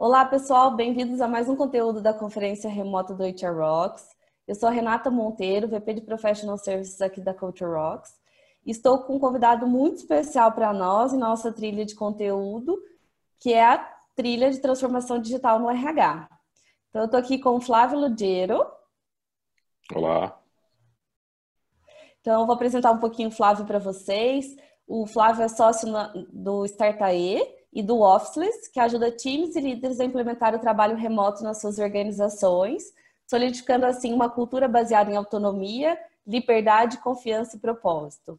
Olá, pessoal, bem-vindos a mais um conteúdo da conferência remota do HR Rocks. Eu sou a Renata Monteiro, VP de Professional Services aqui da Culture Rocks. Estou com um convidado muito especial para nós em nossa trilha de conteúdo, que é a trilha de transformação digital no RH. Então, eu estou aqui com o Flávio Ludiero. Olá. Então, eu vou apresentar um pouquinho o Flávio para vocês. O Flávio é sócio do Startae, e do Officeless, que ajuda times e líderes a implementar o trabalho remoto nas suas organizações, solidificando assim uma cultura baseada em autonomia, liberdade, confiança e propósito.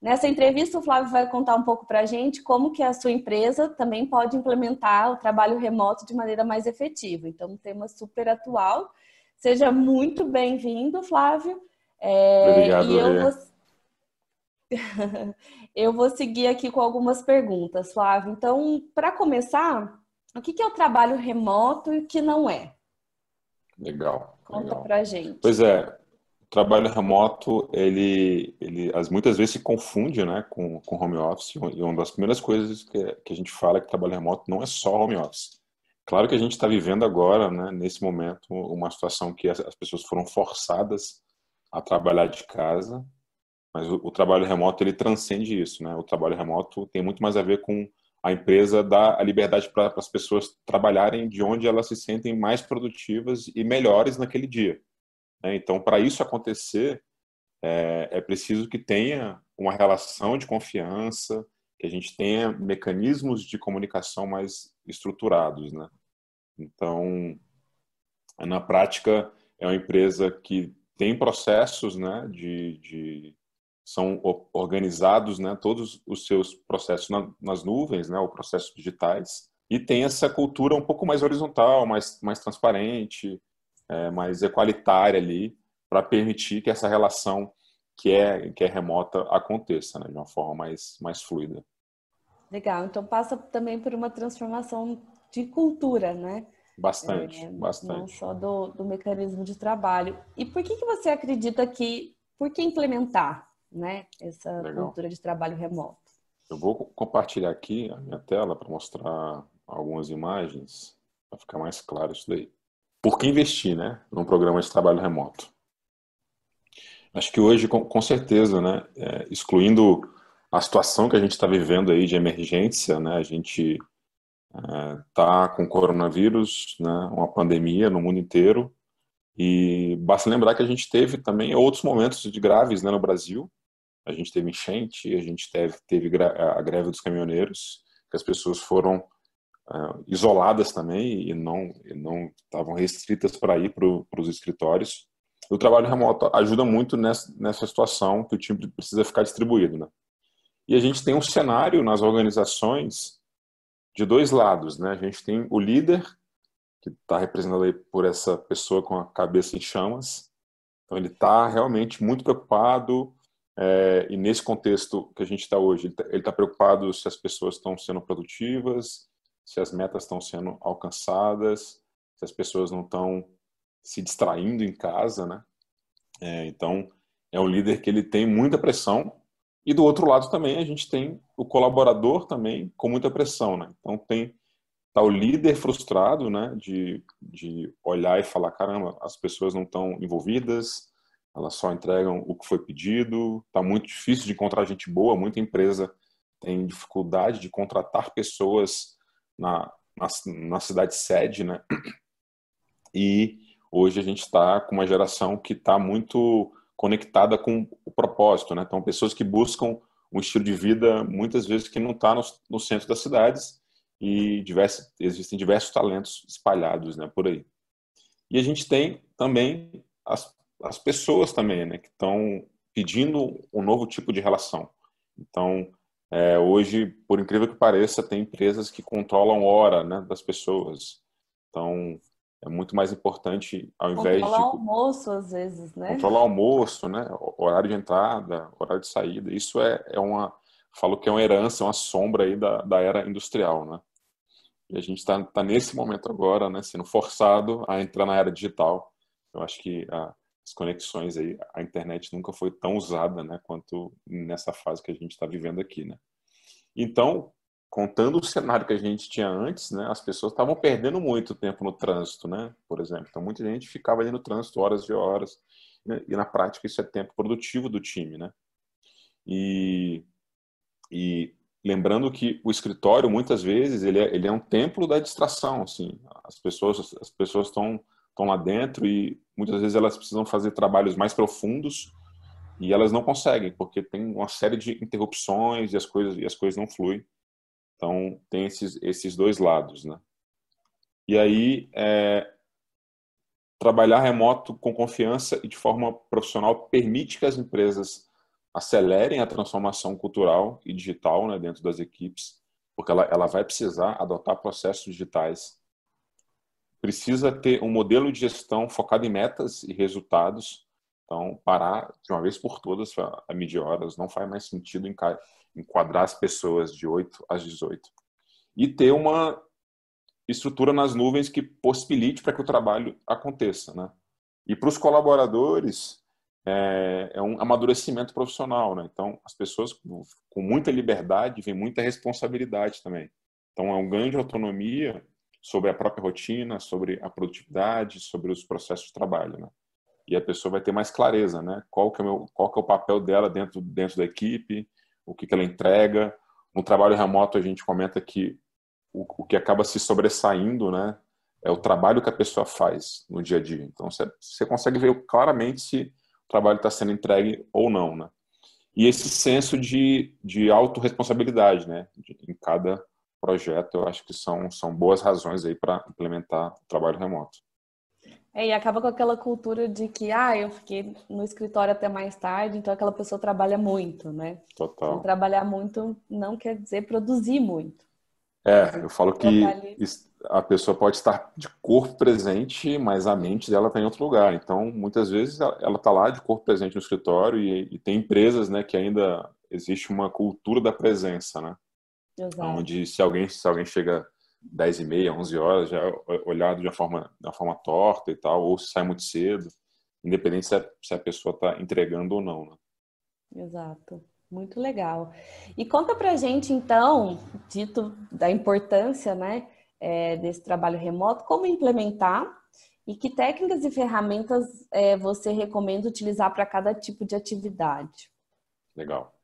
Nessa entrevista, o Flávio vai contar um pouco para a gente como que a sua empresa também pode implementar o trabalho remoto de maneira mais efetiva. Então, um tema super atual. Seja muito bem-vindo, Flávio. É, Obrigado, e eu. Eu vou seguir aqui com algumas perguntas, Flávio. Então, para começar, o que é o trabalho remoto e o que não é? Legal. Conta legal. pra gente. Pois é, o trabalho remoto, ele, ele muitas vezes se confunde né, com, com home office. E uma das primeiras coisas que, que a gente fala é que trabalho remoto não é só home office. Claro que a gente está vivendo agora, né, nesse momento, uma situação que as, as pessoas foram forçadas a trabalhar de casa mas o, o, trabalho remoto ele transcende isso, né? O trabalho remoto tem muito mais a ver com a empresa dar a liberdade para as pessoas trabalharem de onde elas se sentem mais produtivas e melhores naquele dia. Né? Então, para isso acontecer, é, é preciso que tenha uma relação de confiança, que a gente tenha mecanismos de comunicação mais estruturados, né? Então, na prática, é uma empresa que tem processos né, de, de são organizados, né, todos os seus processos na, nas nuvens, né, ou processos digitais, e tem essa cultura um pouco mais horizontal, mais, mais transparente, é, mais equalitária ali, para permitir que essa relação que é, que é remota aconteça né, de uma forma mais, mais fluida. Legal, então passa também por uma transformação de cultura, né? Bastante, é, bastante. Não só do, do mecanismo de trabalho. E por que, que você acredita que, por que implementar? Né? Essa Legal. cultura de trabalho remoto. Eu vou compartilhar aqui a minha tela para mostrar algumas imagens para ficar mais claro isso daí. Por que investir, né, num programa de trabalho remoto? Acho que hoje, com, certeza, né, é, excluindo a situação que a gente está vivendo aí de emergência, né, a gente está é, com coronavírus, né, uma pandemia no mundo inteiro, e basta lembrar que a gente teve também outros momentos de graves né, no Brasil, a gente teve enchente, a gente teve, teve a greve dos caminhoneiros, que as pessoas foram uh, isoladas também e não e não estavam restritas para ir para os escritórios. O trabalho remoto ajuda muito nessa, nessa situação que o time precisa ficar distribuído, né? E a gente tem um cenário nas organizações de dois lados, né? A gente tem o líder que está representado aí por essa pessoa com a cabeça em chamas. Então ele está realmente muito preocupado, é, e nesse contexto que a gente está hoje, ele está tá preocupado se as pessoas estão sendo produtivas, se as metas estão sendo alcançadas, se as pessoas não estão se distraindo em casa, né? É, então, é um líder que ele tem muita pressão e do outro lado também a gente tem o colaborador também com muita pressão, né? Então tem tá o líder frustrado, né? De, de olhar e falar caramba, as pessoas não estão envolvidas, elas só entregam o que foi pedido, está muito difícil de encontrar gente boa, muita empresa tem dificuldade de contratar pessoas na, na, na cidade sede, né? E hoje a gente está com uma geração que está muito conectada com o propósito, né? Então, pessoas que buscam um estilo de vida, muitas vezes, que não está no, no, centro das cidades e diversos, existem diversos talentos espalhados né, por aí. E a gente tem também as as pessoas também, né, que estão pedindo um novo tipo de relação. Então, é, hoje, por incrível que pareça, tem empresas que controlam hora né, das pessoas. Então, é muito mais importante, ao invés controlar de... Controlar almoço, às vezes, né? Controlar almoço, né? Horário de entrada, horário de saída. Isso é, é uma... Falo que é uma herança, uma sombra aí da, da era industrial, né? E a gente está tá nesse momento agora, né? Sendo forçado a entrar na era digital. Eu acho que a, as conexões aí, a internet nunca foi tão usada, né, quanto nessa fase que a gente está vivendo aqui, né. Então, contando o cenário que a gente tinha antes, né, as pessoas estavam perdendo muito tempo no trânsito, né, por exemplo. Então, muita gente ficava ali no trânsito horas e horas, né, e na prática isso é tempo produtivo do time, né. E, e lembrando que o escritório, muitas vezes, ele é, ele é um templo da distração, assim. As pessoas as pessoas estão estão lá dentro e muitas vezes elas precisam fazer trabalhos mais profundos e elas não conseguem porque tem uma série de interrupções e as coisas e as coisas não fluem então, tem esses, esses dois lados, né? E aí, é, trabalhar remoto com confiança e de forma profissional permite que as empresas acelerem a transformação cultural e digital né, dentro das equipes, porque ela, ela vai precisar adotar processos digitais. Precisa ter um modelo de gestão focado em metas e resultados. Então, parar de uma vez por todas a medir horas não faz mais sentido enquadrar as pessoas de 8 às 18. E ter uma estrutura nas nuvens que possibilite para que o trabalho aconteça. Né? E para os colaboradores, é, é, um amadurecimento profissional. Né? Então, as pessoas com muita liberdade vem muita responsabilidade também. Então, é um ganho de autonomia sobre a própria rotina, sobre a produtividade, sobre os processos de trabalho. Né? E a pessoa vai ter mais clareza, né? Qual que é o, meu, qual que é o papel dela dentro, dentro da equipe, o que, que ela entrega. No trabalho remoto, a gente comenta que o, o que acaba se sobressaindo, né, é o trabalho que a pessoa faz no dia a dia. Então, você, consegue ver claramente se o trabalho está sendo entregue ou não, né? E esse senso de, de autorresponsabilidade, né, de, em cada projeto, eu acho que são, são boas razões aí para implementar o trabalho remoto. É, e acaba com aquela cultura de que, ah, eu fiquei no escritório até mais tarde, então aquela pessoa trabalha muito, né? Total. Então, trabalhar muito não quer dizer produzir muito. É, eu falo que a pessoa pode estar de corpo presente, mas a mente dela está em outro lugar. Então, muitas vezes ela está lá de corpo presente no escritório e, e, tem empresas, né, que ainda existe uma cultura da presença, né? Exato. Onde se alguém se alguém chega 10 e meia, 11 horas, já é olhado de uma forma, de uma forma torta e tal, ou se sai muito cedo, independente se a, se a pessoa está entregando ou não. Né? Exato. Muito legal. E conta pra gente, então, dito da importância né, é, desse trabalho remoto, como implementar e que técnicas e ferramentas é, você recomenda utilizar para cada tipo de atividade. Legal.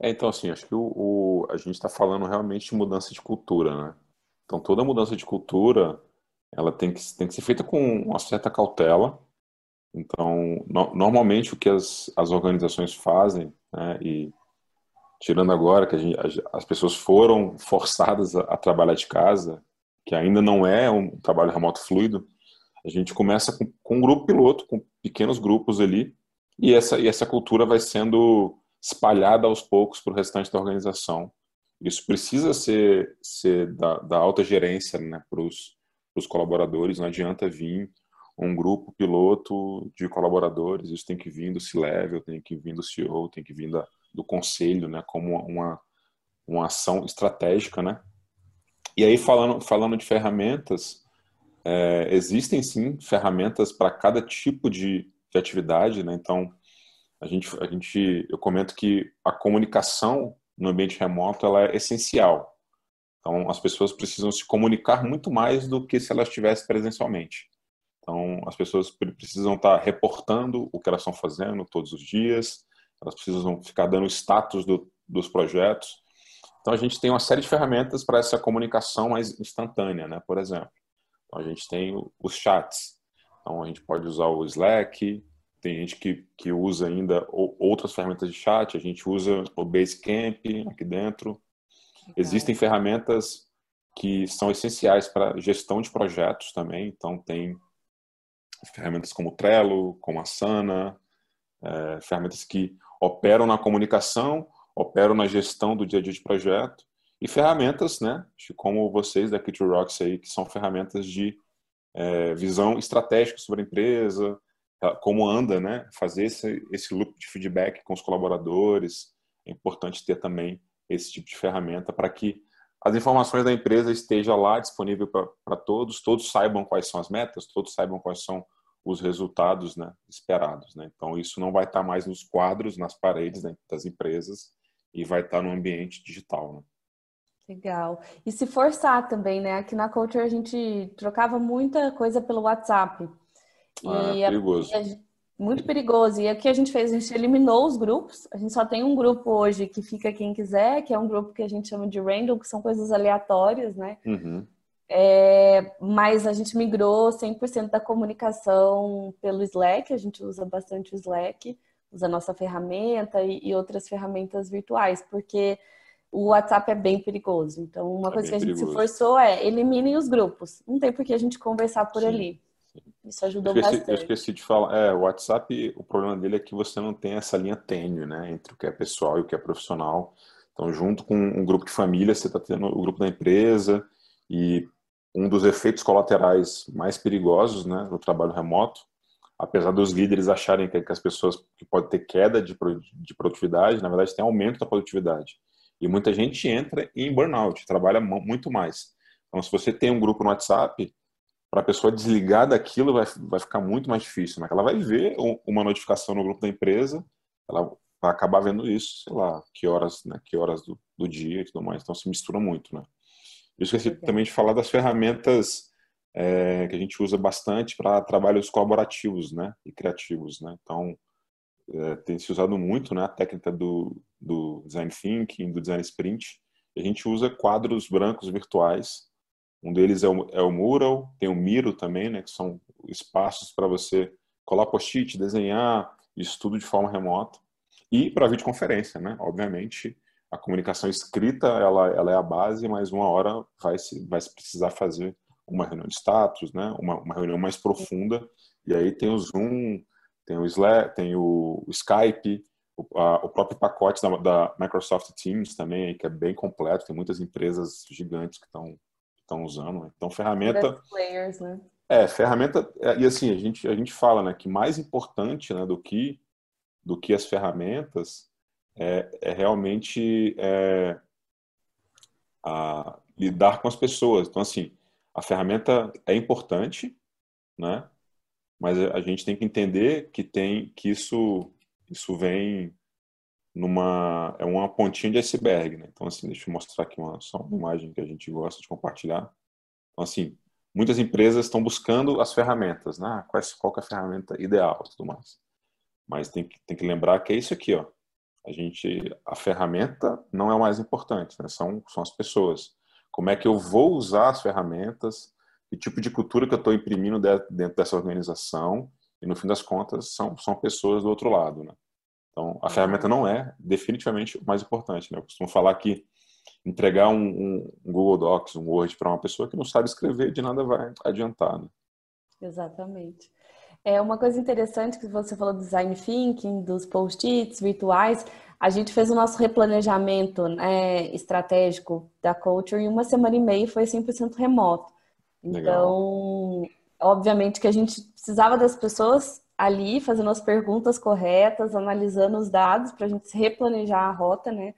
É, então, assim, acho que o, o a gente está falando realmente de mudança de cultura, né? Então, toda mudança de cultura, ela tem que, tem que ser feita com uma certa cautela. Então, no, normalmente o que as, as organizações fazem, né, e tirando agora que gente, as pessoas foram forçadas a, a, trabalhar de casa, que ainda não é um trabalho remoto fluido, a gente começa com, com um grupo piloto, com pequenos grupos ali, e essa, e essa cultura vai sendo espalhada aos poucos para o restante da organização. Isso precisa ser, ser da, da alta gerência né, para os colaboradores, não adianta vir um grupo piloto de colaboradores, isso tem que vir do C-Level, tem que vir do CEO, tem que vir da, do conselho, né, como uma, uma ação estratégica, né. E aí, falando, falando de ferramentas, é, existem sim ferramentas para cada tipo de, de atividade, né, então a gente, a gente, eu comento que a comunicação no ambiente remoto ela é essencial. Então, as pessoas precisam se comunicar muito mais do que se elas estivessem presencialmente. Então, as pessoas precisam estar reportando o que elas estão fazendo todos os dias, elas precisam ficar dando status do, dos projetos. Então, a gente tem uma série de ferramentas para essa comunicação mais instantânea, né? por exemplo. Então, a gente tem os chats. Então, a gente pode usar o Slack, tem gente que, que usa ainda outras ferramentas de chat, a gente usa o Basecamp aqui dentro. Existem ferramentas que são essenciais para gestão de projetos também, então tem ferramentas como o Trello, como a Sana, é, ferramentas que operam na comunicação, operam na gestão do dia a dia de projeto, e ferramentas, né, como vocês da Kit Rocks aí, que são ferramentas de é, visão estratégica sobre a empresa, como anda, né? Fazer esse, esse loop de feedback com os colaboradores. É importante ter também esse tipo de ferramenta para que as informações da empresa estejam lá disponível para todos, todos saibam quais são as metas, todos saibam quais são os resultados né, esperados. Né? Então, isso não vai estar mais nos quadros, nas paredes né, das empresas e vai estar no ambiente digital. Né? Legal. E se forçar também, né? Aqui na Culture a gente trocava muita coisa pelo WhatsApp. Ah, e perigoso. A, muito perigoso. E aqui a gente fez, a gente eliminou os grupos. A gente só tem um grupo hoje que fica quem quiser, que é um grupo que a gente chama de random, que são coisas aleatórias, né? Uhum. É, mas a gente migrou 100% da comunicação pelo Slack, a gente usa bastante o Slack, usa a nossa ferramenta e, e outras ferramentas virtuais, porque o WhatsApp é bem perigoso. Então, uma é coisa que a gente perigoso. se forçou é eliminem os grupos. Não tem por que a gente conversar por Sim. ali. Isso ajudou esqueci, bastante. Eu esqueci de falar. É, o WhatsApp, o problema dele é que você não tem essa linha tênue, né? Entre o que é pessoal e o que é profissional. Então, junto com um grupo de família, você está tendo o grupo da empresa e um dos efeitos colaterais mais perigosos, né, do trabalho remoto, apesar dos líderes acharem que, as pessoas que pode ter queda de, de produtividade, na verdade tem aumento da produtividade. E muita gente entra em burnout, trabalha muito mais. Então, se você tem um grupo no WhatsApp, para a pessoa desligar daquilo vai, vai ficar muito mais difícil. Né? Ela vai ver uma notificação no grupo da empresa, ela vai acabar vendo isso, sei lá, que horas, né, que horas do, do dia e tudo mais. Então se mistura muito, né? Eu esqueci também de falar das ferramentas é, que a gente usa bastante para trabalhos colaborativos, né, e criativos, né. Então é, tem se usado muito, né, a técnica do, do design thinking, do design sprint. a gente usa quadros brancos virtuais um deles é o, é o Mural, tem o Miro também, né, que são espaços para você colar post-it, desenhar, isso tudo de forma remota. E para videoconferência, né? Obviamente, a comunicação escrita ela, ela é a base, mas uma hora vai se, vai se precisar fazer uma reunião de status, né? uma, uma reunião mais profunda. E aí tem o Zoom, tem o Slack, tem o, Skype, o, a, o, próprio pacote da, da, Microsoft Teams também, que é bem completo. Tem muitas empresas gigantes que estão estão usando. Né? Então, ferramenta. Players, né? É, ferramenta. É, e assim, a gente, a gente fala né, que mais importante né, do, que, do que as ferramentas é, é realmente é, a, lidar com as pessoas. Então, assim, a ferramenta é importante, né? Mas a gente tem que entender que tem que isso isso vem numa é uma pontinha de iceberg, né? Então assim, deixa eu mostrar aqui uma só uma imagem que a gente gosta de compartilhar. Então assim, muitas empresas estão buscando as ferramentas, né? Qual, é, qual é a ferramenta ideal, tudo mais. Mas tem que tem que lembrar que é isso aqui, ó. A gente a ferramenta não é o mais importante, né? São são as pessoas. Como é que eu vou usar as ferramentas? Que tipo de cultura que eu estou imprimindo dentro dessa organização? E no fim das contas são são pessoas do outro lado, né? Então, a ferramenta não é definitivamente o mais importante. Né? Eu costumo falar que entregar um, um, Google Docs, um Word para uma pessoa que não sabe escrever, de nada vai adiantar. Né? Exatamente. É uma coisa interessante que você falou do design thinking, dos post-its virtuais. A gente fez o nosso replanejamento né, estratégico da Culture em uma semana e meia foi 100% remoto. Então, Legal. obviamente que a gente precisava das pessoas ali fazendo as perguntas corretas, analisando os dados para a gente replanejar a rota, né,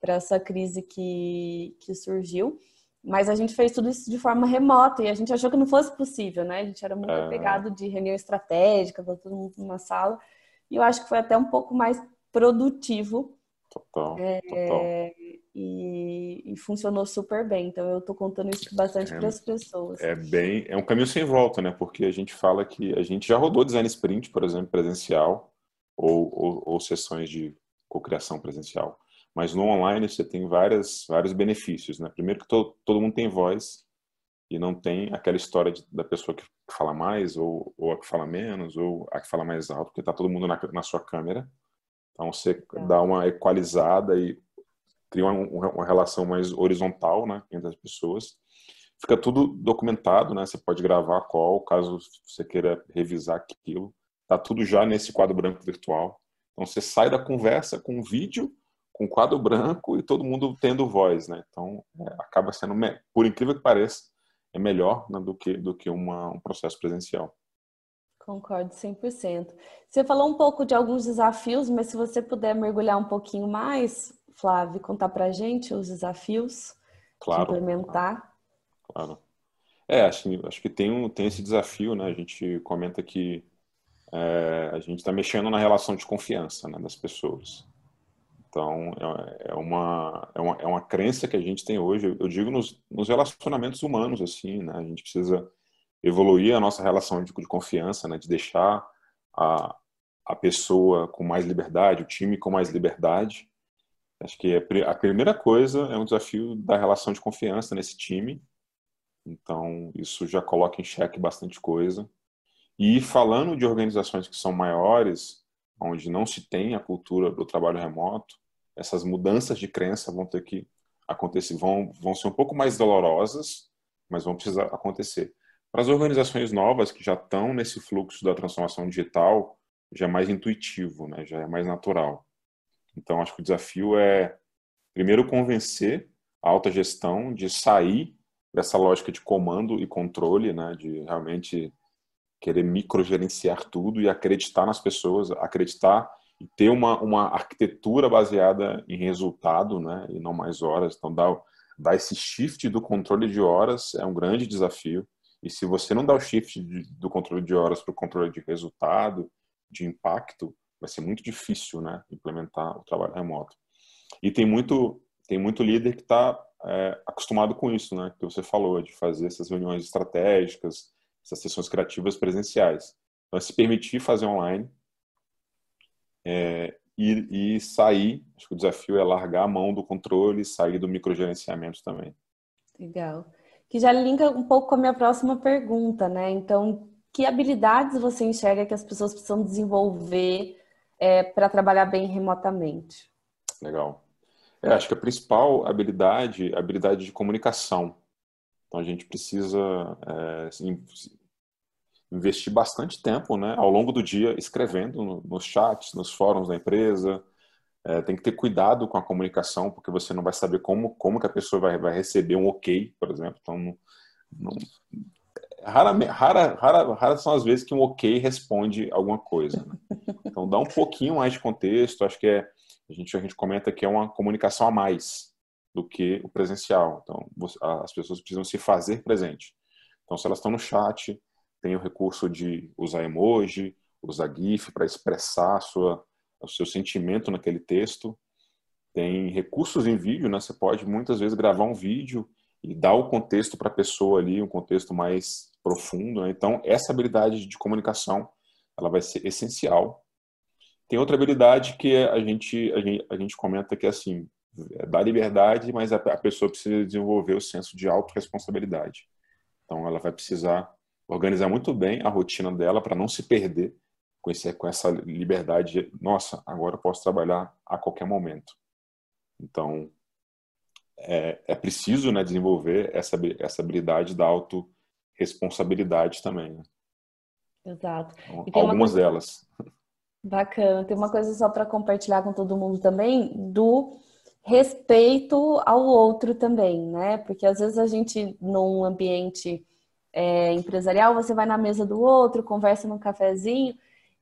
para essa crise que, que surgiu. Mas a gente fez tudo isso de forma remota e a gente achou que não fosse possível, né? A gente era muito é... apegado de reunião estratégica, todo mundo numa sala. E eu acho que foi até um pouco mais produtivo. Total, é, total e, e, funcionou super bem. Então eu estou contando isso bastante é, para as pessoas. É bem, é um caminho sem volta, né? Porque a gente fala que a gente já rodou design sprint, por exemplo, presencial ou, ou, ou sessões de cocriação presencial. Mas no online você tem várias, vários benefícios, né? Primeiro que todo, todo mundo tem voz e não tem aquela história de, da pessoa que fala mais ou, ou a que fala menos ou a que fala mais alto, porque está todo mundo na, na sua câmera. Então você é. dá uma equalizada e cria uma, uma relação mais horizontal, né, entre as pessoas. Fica tudo documentado, né? Você pode gravar call, caso você queira revisar aquilo. Tá tudo já nesse quadro branco virtual. Então você sai da conversa com vídeo, com quadro branco e todo mundo tendo voz, né? Então é, acaba sendo, por incrível que pareça, é melhor né, do que do que uma, um processo presencial. Concordo 100%. Você falou um pouco de alguns desafios, mas se você puder mergulhar um pouquinho mais, Flávio, contar para a gente os desafios claro, de implementar? Claro. É, acho, acho que tem, um, tem esse desafio, né? A gente comenta que é, a gente está mexendo na relação de confiança né, das pessoas. Então, é, é uma, é, uma, é uma crença que a gente tem hoje, eu digo nos, nos relacionamentos humanos, assim, né? A gente precisa evoluir a nossa relação de, de confiança, né? De deixar a, a pessoa com mais liberdade, o time com mais liberdade. Acho que a primeira coisa é um desafio da relação de confiança nesse time. Então, isso já coloca em xeque bastante coisa. E falando de organizações que são maiores, onde não se tem a cultura do trabalho remoto, essas mudanças de crença vão ter que acontecer, vão, vão ser um pouco mais dolorosas, mas vão precisar acontecer. Para as organizações novas que já estão nesse fluxo da transformação digital, já é mais intuitivo, né? já é mais natural. Então, acho que o desafio é, primeiro, convencer a alta gestão de sair dessa lógica de comando e controle, né? de realmente querer microgerenciar tudo e acreditar nas pessoas, acreditar e ter uma, uma arquitetura baseada em resultado né? e não mais horas. Então, dar, dar esse shift do controle de horas é um grande desafio. E se você não dá o shift do controle de horas para o controle de resultado de impacto, vai ser muito difícil, né, implementar o trabalho remoto. E tem muito tem muito líder que está é, acostumado com isso, né, que você falou de fazer essas reuniões estratégicas, essas sessões criativas presenciais. Então, se permitir fazer online é, e, e sair, acho que o desafio é largar a mão do controle, sair do microgerenciamento também. Legal. Que já linka um pouco com a minha próxima pergunta, né? Então, que habilidades você enxerga que as pessoas precisam desenvolver é, para trabalhar bem remotamente? Legal. É, acho que a principal habilidade é a habilidade de comunicação. Então a gente precisa é, investir bastante tempo né, ao longo do dia escrevendo nos chats, nos fóruns da empresa. É, tem que ter cuidado com a comunicação, porque você não vai saber como, como que a pessoa vai, vai receber um ok, por exemplo. Então, não, não, rara, rara, são as vezes que um ok responde alguma coisa. Né? Então, dá um pouquinho mais de contexto. Acho que é, a gente, a gente comenta que é uma comunicação a mais do que o presencial. Então, as pessoas precisam se fazer presente. Então, se elas estão no chat, tem o recurso de usar emoji, usar GIF para expressar sua, o seu sentimento naquele texto. Tem recursos em vídeo, né? Você pode muitas vezes gravar um vídeo e dar o contexto para a pessoa ali, um contexto mais profundo. Né? Então, essa habilidade de comunicação, ela vai ser essencial. Tem outra habilidade que a gente, a gente, a gente comenta que é assim, é dá liberdade, mas a, a pessoa precisa desenvolver o senso de autorresponsabilidade. Então, ela vai precisar organizar muito bem a rotina dela para não se perder com, esse, com essa liberdade de, nossa, agora eu posso trabalhar a qualquer momento. Então, é, é preciso né, desenvolver essa, essa habilidade da autorresponsabilidade também. Né? Exato. Então, algumas coisa... delas. Bacana. Tem uma coisa só para compartilhar com todo mundo também, do respeito ao outro também, né? Porque às vezes a gente, num ambiente é, empresarial, você vai na mesa do outro, conversa num cafezinho,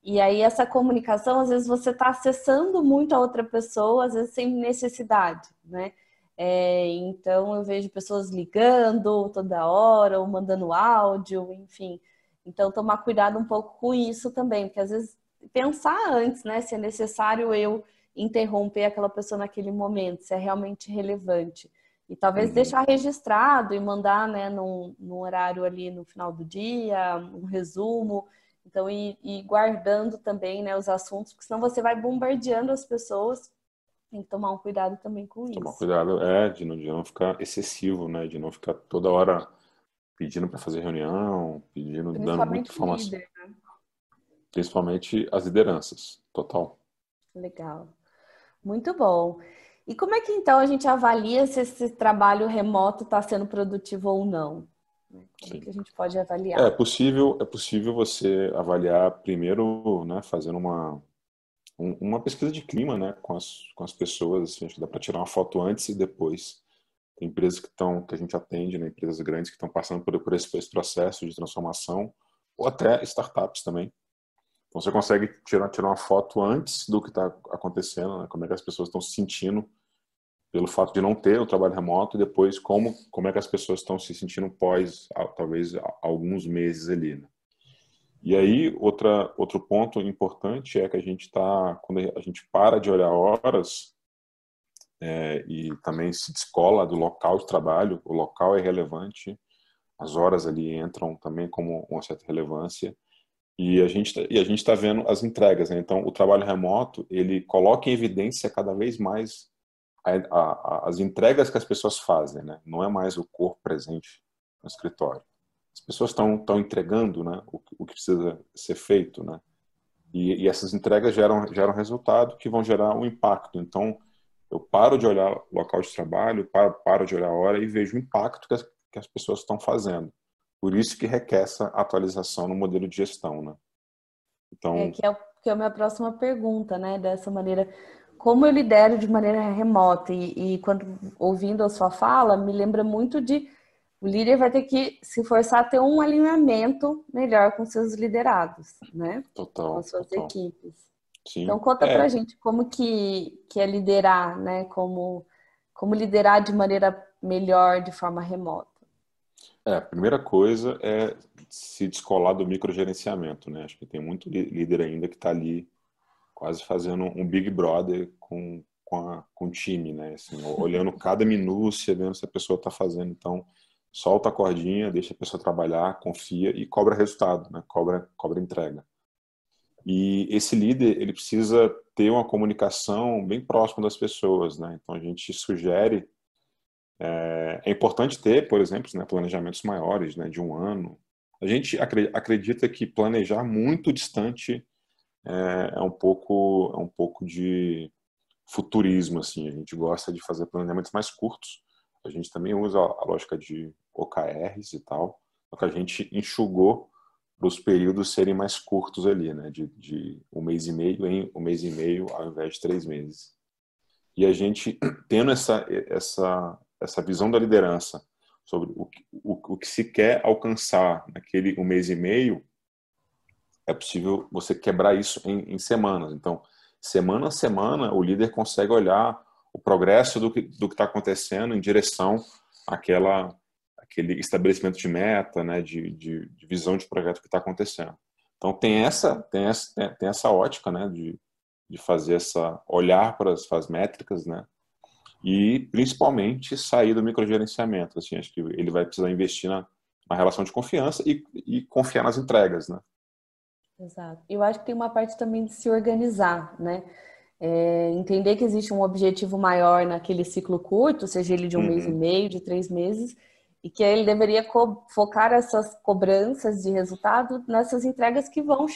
e aí essa comunicação, às vezes você está acessando muito a outra pessoa, às vezes sem necessidade, né? É, então eu vejo pessoas ligando toda hora, ou mandando áudio, enfim. Então tomar cuidado um pouco com isso também, porque às vezes pensar antes, né, se é necessário eu interromper aquela pessoa naquele momento, se é realmente relevante. E talvez uhum. deixar registrado e mandar, né, num, num, horário ali no final do dia, um resumo. Então, ir, ir guardando também, né, os assuntos, porque senão você vai bombardeando as pessoas tem que tomar um cuidado também com tomar isso. Tomar cuidado, é, de não, de não ficar excessivo, né? De não ficar toda hora pedindo para fazer reunião, pedindo, dando muita informação. Líder, né? Principalmente as lideranças, total. Legal. Muito bom. E como é que então a gente avalia se esse trabalho remoto está sendo produtivo ou não? Como é que a gente pode avaliar? É possível, é possível você avaliar primeiro, né, fazendo uma, uma pesquisa de clima, né, com as, com as pessoas, assim, acho que dá para tirar uma foto antes e depois. Tem empresas que estão, que a gente atende, né, empresas grandes que estão passando por, por esse, esse, processo de transformação, ou até startups também. Então você consegue tirar, tirar uma foto antes do que está acontecendo, né, como é que as pessoas estão se sentindo pelo fato de não ter o trabalho remoto e depois como, como é que as pessoas estão se sentindo pós, talvez, alguns meses ali. Né? E aí, outra, outro ponto importante é que a gente está, quando a gente para de olhar horas, é, e também se descola do local de trabalho. O local é relevante, as horas ali entram também como uma certa relevância. E a gente tá, e a gente está vendo as entregas. Né? Então, o trabalho remoto ele coloca em evidência cada vez mais a, a, as entregas que as pessoas fazem. Né? Não é mais o corpo presente no escritório. As pessoas estão entregando, né, o, o que precisa ser feito, né? E, e, essas entregas geram geram resultado que vão gerar um impacto. Então, eu paro de olhar o local de trabalho, paro, paro de olhar a hora e vejo o impacto que as, que as pessoas estão fazendo. Por isso que requer essa atualização no modelo de gestão, né? Então, é, que, é, que é a minha próxima pergunta, né? Dessa maneira, como eu lidero de maneira remota e, e quando ouvindo a sua fala, me lembra muito de o líder vai ter que se forçar a ter um alinhamento melhor com seus liderados, né? Total. Com suas total. equipes. Sim. Então conta é. pra gente como que, que é liderar, né? Como, como liderar de maneira melhor de forma remota. É, a primeira coisa é se descolar do microgerenciamento, né? Acho que tem muito líder ainda que está ali quase fazendo um Big Brother com, com, a, com o time, né? Assim, olhando cada minúcia, vendo se a pessoa está fazendo. Então, solta a cordinha, deixa a pessoa trabalhar, confia e cobra resultado, né? cobra, cobra entrega. E esse líder, ele precisa ter uma comunicação bem próxima das pessoas, né? Então a gente sugere, é, é importante ter, por exemplo, né, planejamentos maiores, né, de um ano. A gente acredita que planejar muito distante é, é um pouco, é um pouco de futurismo, assim. A gente gosta de fazer planejamentos mais curtos. A gente também usa a lógica de OKRs e tal, só que a gente enxugou para os períodos serem mais curtos ali, né? De, de, um mês e meio em um mês e meio ao invés de três meses. E a gente, tendo essa, essa, essa visão da liderança sobre o, o, o que se quer alcançar naquele um mês e meio, é possível você quebrar isso em, em semanas. Então, semana a semana, o líder consegue olhar o progresso do que está acontecendo em direção àquela aquele estabelecimento de meta, né, de, de, de visão de projeto que está acontecendo. Então tem essa tem essa tem essa ótica, né, de, de fazer essa olhar para as, para as métricas, né, e principalmente sair do microgerenciamento. Assim, acho que ele vai precisar investir na, na relação de confiança e, e confiar nas entregas, né. Exato. Eu acho que tem uma parte também de se organizar, né? É, entender que existe um objetivo maior naquele ciclo curto, seja ele de um uhum. mês e meio, de três meses, e que ele deveria focar essas cobranças de resultado nessas entregas que vão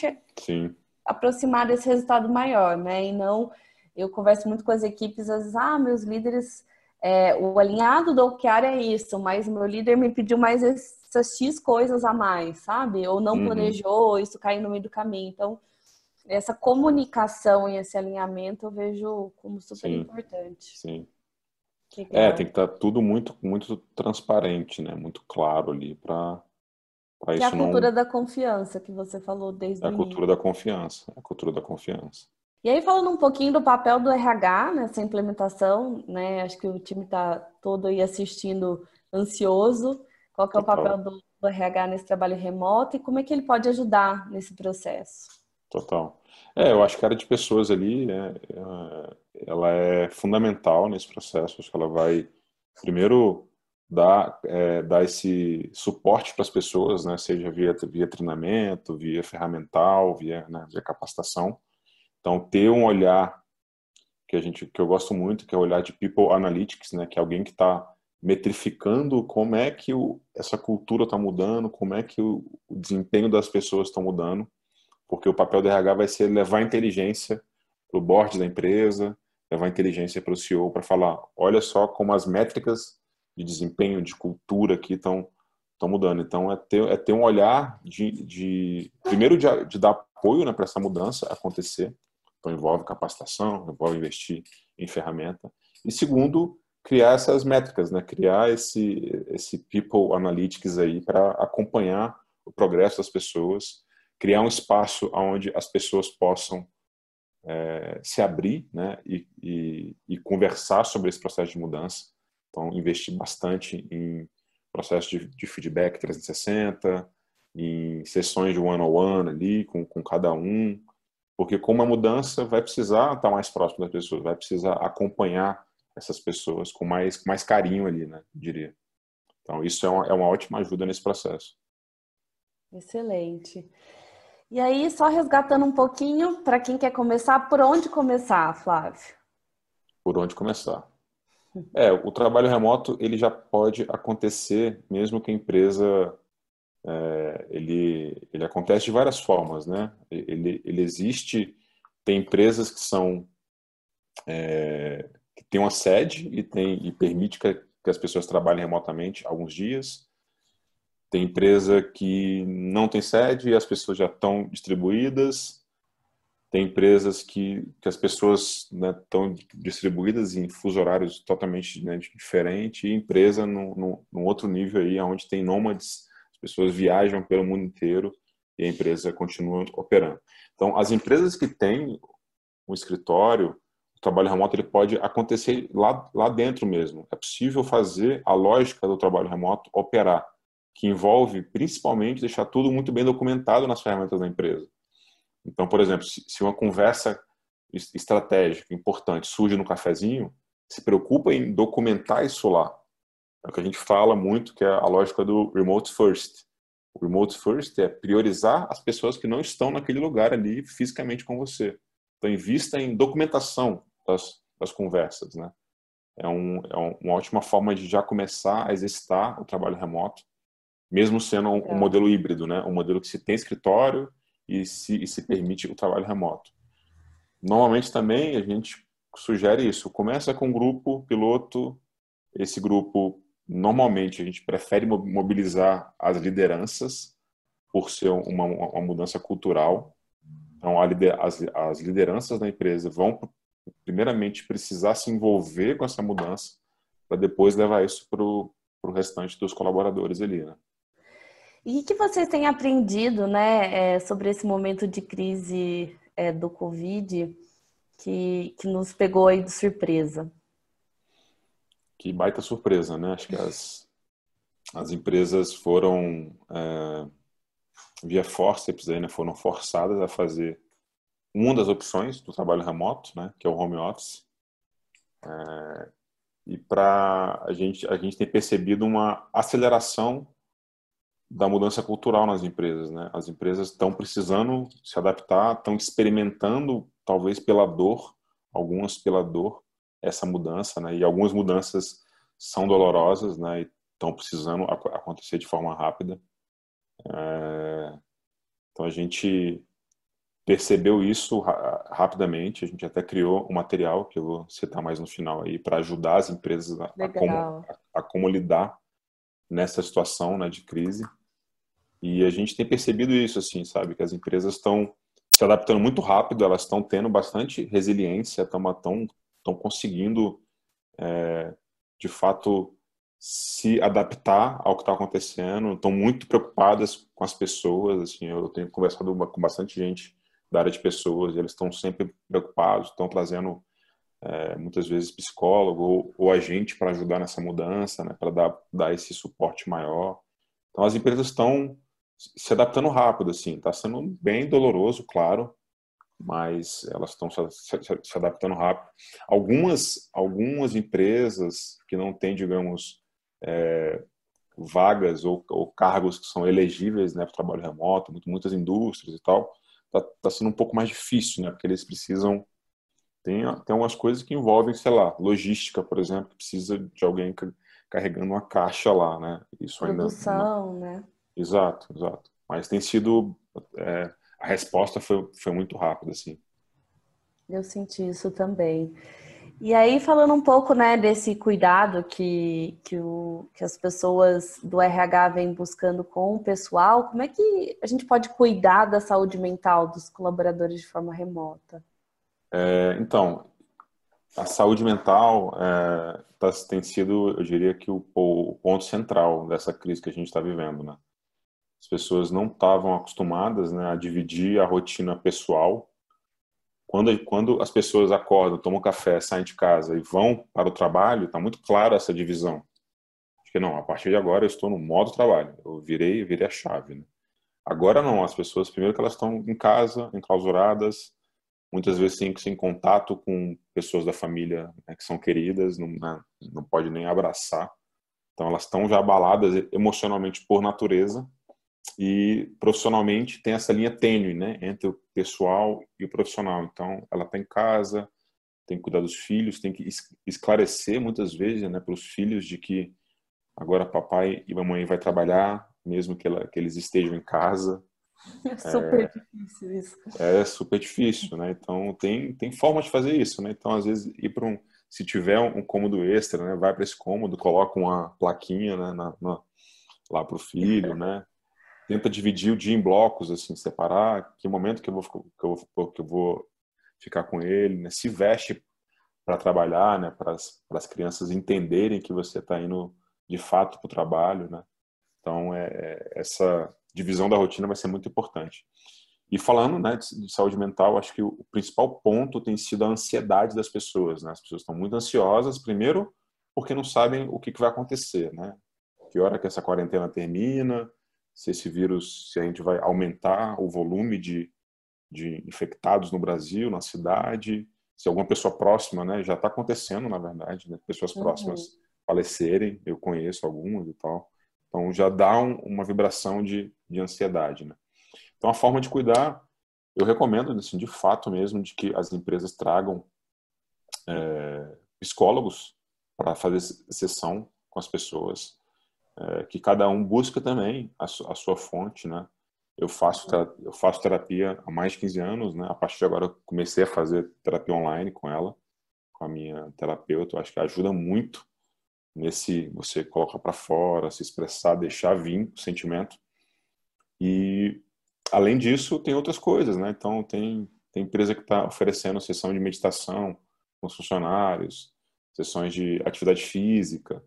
aproximar desse resultado maior, né? E não, eu converso muito com as equipes, às vezes, ah, meus líderes, é, o alinhado do OKR é isso, mas meu líder me pediu mais essas X coisas a mais, sabe? Ou não uhum. planejou, isso caiu no meio do caminho. Então, essa comunicação e esse alinhamento eu vejo como super sim, importante. Sim. É, tem que estar tá tudo muito, muito transparente, né? Muito claro ali para para isso. É a cultura não... da confiança que você falou desde é a cultura da confiança, é a cultura da confiança. E aí falando um pouquinho do papel do RH nessa implementação, né? Acho que o time está todo aí assistindo ansioso. Qual é o papel do, do RH nesse trabalho remoto e como é que ele pode ajudar nesse processo? Total. É, eu acho que a área de pessoas ali, é, ela é fundamental nesse processo. Acho que ela vai, primeiro, dar, é, dar esse suporte para as pessoas, né? seja via, via treinamento, via ferramental, via, né, via capacitação. Então, ter um olhar que a gente que eu gosto muito, que é o olhar de people analytics, né, que é alguém que está metrificando como é que o, essa cultura está mudando, como é que o, o desempenho das pessoas está mudando porque o papel do RH vai ser levar inteligência para o board da empresa, levar inteligência para o CEO para falar, olha só como as métricas de desempenho, de cultura aqui estão estão mudando. Então, é ter, é ter um olhar de, de primeiro, de, de dar apoio né, para essa mudança acontecer. Então, envolve capacitação, envolve investir em ferramenta. E segundo, criar essas métricas, né? criar esse, esse people analytics aí para acompanhar o progresso das pessoas criar um espaço onde as pessoas possam é, se abrir né, e, e, e, conversar sobre esse processo de mudança. Então, investir bastante em processo de, de feedback 360, em sessões de one-on-one ali com, com cada um, porque com uma mudança vai precisar estar mais próximo das pessoas, vai precisar acompanhar essas pessoas com mais, com mais carinho ali, né? Diria. Então, isso é uma, é uma ótima ajuda nesse processo. Excelente. E aí, só resgatando um pouquinho, para quem quer começar, por onde começar, Flávio? Por onde começar? É, o trabalho remoto ele já pode acontecer mesmo que a empresa é, ele, ele acontece de várias formas, né? Ele, ele existe, tem empresas que são é, tem uma sede e tem e permite que, que as pessoas trabalhem remotamente alguns dias. Tem empresa que não tem sede e as pessoas já estão distribuídas. Tem empresas que, que as pessoas né, estão distribuídas em fuso horários totalmente né, e empresa num outro nível aí, onde tem nômades, as pessoas viajam pelo mundo inteiro e a empresa continua operando. Então, as empresas que têm um escritório, o trabalho remoto ele pode acontecer lá, lá dentro mesmo. É possível fazer a lógica do trabalho remoto operar, que envolve principalmente deixar tudo muito bem documentado nas ferramentas da empresa. Então, por exemplo, se uma conversa estratégica importante surge no cafezinho, se preocupa em documentar isso lá. É o que a gente fala muito, que é a lógica do remote first. O remote first é priorizar as pessoas que não estão naquele lugar ali fisicamente com você. Então, invista em documentação das, das conversas, né? É, um, é uma ótima forma de já começar a exercitar o trabalho remoto, mesmo sendo um, um modelo híbrido, né? Um modelo que se tem escritório e se, e se permite o trabalho remoto. Normalmente também a gente sugere isso. Começa com um grupo piloto. Esse grupo, normalmente, a gente prefere mobilizar as lideranças por ser uma, uma mudança cultural. Então, as, as lideranças da empresa vão, primeiramente, precisar se envolver com essa mudança para depois levar isso para o restante dos colaboradores ali, né? E o que vocês têm aprendido, né, é, sobre esse momento de crise é, do Covid que, que nos pegou aí de surpresa? Que baita surpresa, né? Acho que as, as empresas foram, é, via forceps, aí, né, foram forçadas a fazer uma das opções do trabalho remoto, né, que é o home office. É, e para a gente, a gente tem percebido uma aceleração da mudança cultural nas empresas, né? As empresas estão precisando se adaptar, estão experimentando, talvez pela dor, algumas pela dor, essa mudança, né? E algumas mudanças são dolorosas, né? E estão precisando acontecer de forma rápida. É... Então a gente percebeu isso rapidamente. A gente até criou um material que eu vou citar mais no final aí para ajudar as empresas a, a, como, a, a como lidar nessa situação né, de crise. E a gente tem percebido isso, assim, sabe? Que as empresas estão se adaptando muito rápido, elas estão tendo bastante resiliência, estão conseguindo, é, de fato, se adaptar ao que está acontecendo, estão muito preocupadas com as pessoas, assim, eu tenho conversado com bastante gente da área de pessoas, eles estão sempre preocupados, estão trazendo é, muitas vezes psicólogo ou, ou agente para ajudar nessa mudança, né, para dar, dar esse suporte maior. Então as empresas estão se adaptando rápido, assim, está sendo bem doloroso, claro, mas elas estão se, se, se, adaptando rápido. Algumas, algumas empresas que não têm, digamos, é, vagas ou, ou, cargos que são elegíveis né, para trabalho remoto, muitas indústrias e tal, está tá sendo um pouco mais difícil, né, porque eles precisam tem, tem algumas coisas que envolvem, sei lá, logística, por exemplo, que precisa de alguém carregando uma caixa lá, né? Isso Produção, ainda, né? Exato, exato. Mas tem sido. É, a resposta foi, foi muito rápida, assim. Eu senti isso também. E aí, falando um pouco né, desse cuidado que, que, o, que as pessoas do RH vêm buscando com o pessoal, como é que a gente pode cuidar da saúde mental dos colaboradores de forma remota? É, então, a saúde mental é, tá, tem sido, eu diria que o, o, ponto central dessa crise que a gente está vivendo, né? As pessoas não estavam acostumadas né, a dividir a rotina pessoal. Quando, quando as pessoas acordam, tomam café, saem de casa e vão para o trabalho, está muito clara essa divisão. Acho que não, a partir de agora eu estou no modo trabalho. Eu virei, virei a chave. Né? Agora não, as pessoas, primeiro que elas estão em casa, enclausuradas, muitas vezes tem que ser em contato com pessoas da família né, que são queridas, não, né, não pode nem abraçar. Então elas estão já abaladas emocionalmente por natureza e profissionalmente tem essa linha tênue, né, entre o pessoal e o profissional. Então ela está em casa, tem que cuidar dos filhos, tem que esclarecer muitas vezes, né, para os filhos de que agora papai e mamãe vai trabalhar, mesmo que, ela, que eles estejam em casa, é super é, difícil isso. É super difícil, né? Então tem tem forma de fazer isso, né? Então às vezes ir para um se tiver um cômodo extra, né? Vai para esse cômodo, coloca uma plaquinha, né? Na, na, lá para o filho, né? Tenta dividir o dia em blocos, assim, separar que momento que eu vou que eu vou, que eu vou ficar com ele, né? Se veste para trabalhar, né? Para as crianças entenderem que você está indo de fato para o trabalho, né? Então é, é essa divisão da rotina vai ser muito importante. E falando né, de, de, saúde mental, acho que o, principal ponto tem sido a ansiedade das pessoas. Né? As pessoas estão muito ansiosas, primeiro, porque não sabem o que vai acontecer, né? Que hora que essa quarentena termina, se esse vírus, se a gente vai aumentar o volume de, de infectados no Brasil, na cidade, se alguma pessoa próxima, né? Já está acontecendo, na verdade, né? Pessoas uhum. próximas uhum. falecerem, eu conheço algumas e tal. Então já dá um, uma vibração de, de ansiedade, né? Então a forma de cuidar, eu recomendo, assim, de fato mesmo, de que as empresas tragam é, psicólogos para fazer sessão com as pessoas, é, que cada um busca também a, a, sua fonte, né? Eu faço, eu faço terapia há mais de 15 anos, né? A partir de agora comecei a fazer terapia online com ela, com a minha terapeuta. Eu acho que ajuda muito nesse você coloca para fora, se expressar, deixar vir o sentimento. E além disso, tem outras coisas, né? Então tem tem empresa que está oferecendo sessão de meditação com os funcionários, sessões de atividade física.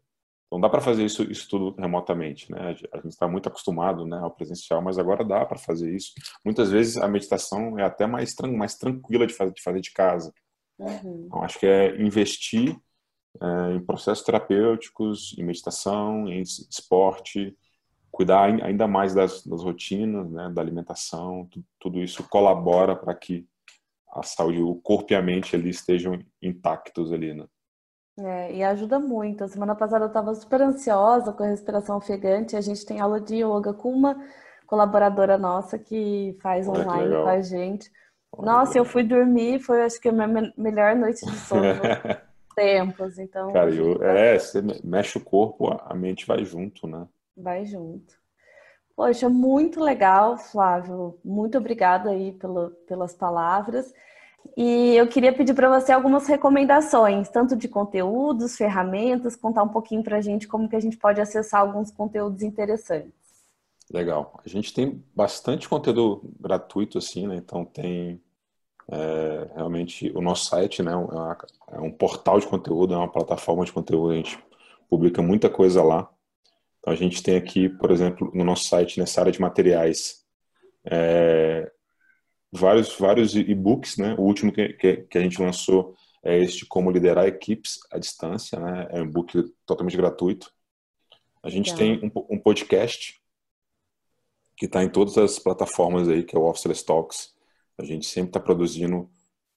Então dá para fazer isso, isso tudo remotamente, né? A gente está muito acostumado, né, ao presencial, mas agora dá para fazer isso. Muitas vezes a meditação é até mais, mais tranquila de fazer de, fazer de casa. Uhum. Então acho que é investir é, em processos terapêuticos, em meditação, em esporte, cuidar ainda mais das, das rotinas, né, da alimentação, tudo, tudo isso colabora para que a saúde, o corpo e a mente ali estejam intactos ali, né? É, e ajuda muito. A semana passada eu estava super ansiosa com a respiração ofegante. A gente tem aula de yoga com uma colaboradora nossa que faz Olha online com a gente. Olha Nossa, eu fui dormir, foi acho que a minha melhor noite de sono. tempos, então... Cara, eu, é, você mexe o corpo, a mente vai junto, né? Vai junto. Poxa, muito legal, Flávio. Muito obrigada aí pelo, pelas palavras. E eu queria pedir para você algumas recomendações, tanto de conteúdos, ferramentas, contar um pouquinho para a gente como que a gente pode acessar alguns conteúdos interessantes. Legal. A gente tem bastante conteúdo gratuito, assim, né? Então tem é, realmente, o nosso site né, é, é um portal de conteúdo, é uma plataforma de conteúdo, a gente publica muita coisa lá. Então, a gente tem aqui, por exemplo, no nosso site, nessa área de materiais, é, vários vários e-books, né? O último que, que, que, a gente lançou é este Como Liderar Equipes à Distância, né? É um e-book totalmente gratuito. A gente tem um, um, podcast que está em todas as plataformas aí, que é o Officeless Talks. A gente sempre está produzindo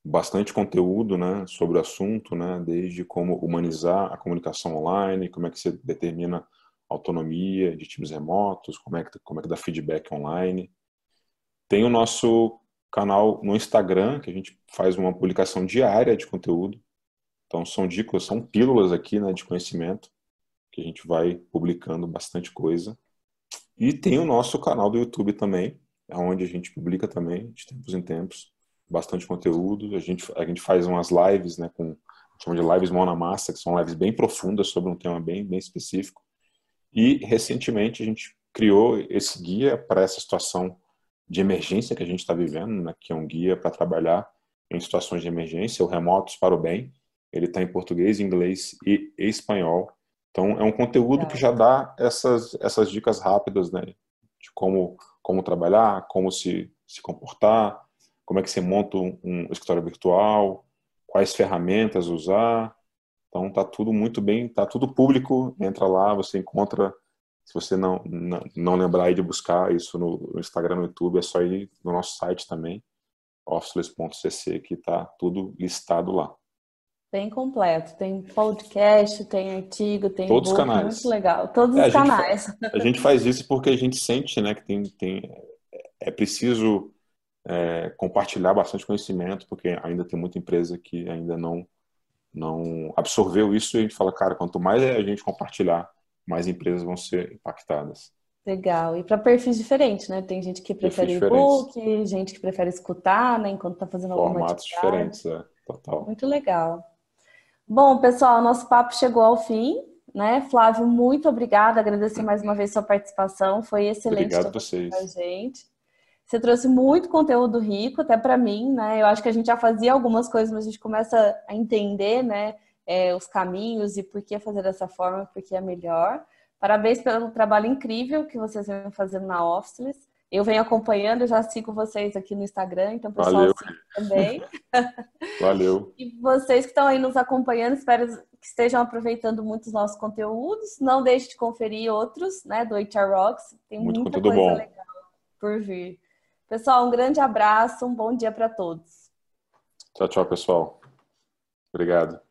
bastante conteúdo né, sobre o assunto, né, desde como humanizar a comunicação online, como é que você determina autonomia de times remotos, como é que, como é que dá feedback online. Tem o nosso canal no Instagram, que a gente faz uma publicação diária de conteúdo. Então são dicas, são pílulas aqui né, de conhecimento, que a gente vai publicando bastante coisa. E tem o nosso canal do YouTube também, é onde a gente publica também, de tempos em tempos, bastante conteúdo. A gente, a gente faz umas lives, né, com chama de lives mão na massa, que são lives bem profundas sobre um tema bem, bem específico. E recentemente a gente criou esse guia para essa situação de emergência que a gente está vivendo, né, que é um guia para trabalhar em situações de emergência, o Remotos para o Bem. Ele está em português, inglês e espanhol. Então é um conteúdo que já dá essas, essas dicas rápidas, né, de como como trabalhar, como se, se comportar, como é que você monta um, um escritório virtual, quais ferramentas usar. Então tá tudo muito bem, tá tudo público, entra lá, você encontra, se você não, não, não lembrar aí de buscar isso no, no Instagram, no YouTube, é só ir no nosso site também. officeless.cc, que está tudo listado lá. Bem completo. Tem podcast, tem artigo, tem Todos os canais. Muito legal. Todos é, os a canais. Gente, a gente faz isso porque a gente sente né, que tem, tem, é preciso é, compartilhar bastante conhecimento, porque ainda tem muita empresa que ainda não, não absorveu isso e a gente fala, cara, quanto mais a gente compartilhar, mais empresas vão ser impactadas. Legal. E para perfis diferentes, né? Tem gente que prefere e-book, gente que prefere escutar, né? Enquanto está fazendo alguma Formatos diferentes, é. Total. Muito legal. Bom, pessoal, nosso papo chegou ao fim, né? Flávio, muito obrigada. Agradecer mais uma vez sua participação. Foi excelente Obrigado vocês. a gente. Você trouxe muito conteúdo rico, até para mim, né? Eu acho que a gente já fazia algumas coisas, mas a gente começa a entender, né? É, os caminhos e por que fazer dessa forma, porque é melhor. Parabéns pelo trabalho incrível que vocês vêm fazendo na Officeless. Eu venho acompanhando, eu já sigo vocês aqui no Instagram, então pessoal Valeu. também. Valeu. E vocês que estão aí nos acompanhando, espero que estejam aproveitando muito os nossos conteúdos. Não deixe de conferir outros, né, do HR Rocks. Tem muito muita coisa bom. legal por vir. Pessoal, um grande abraço, um bom dia para todos. Tchau, tchau, pessoal. Obrigado.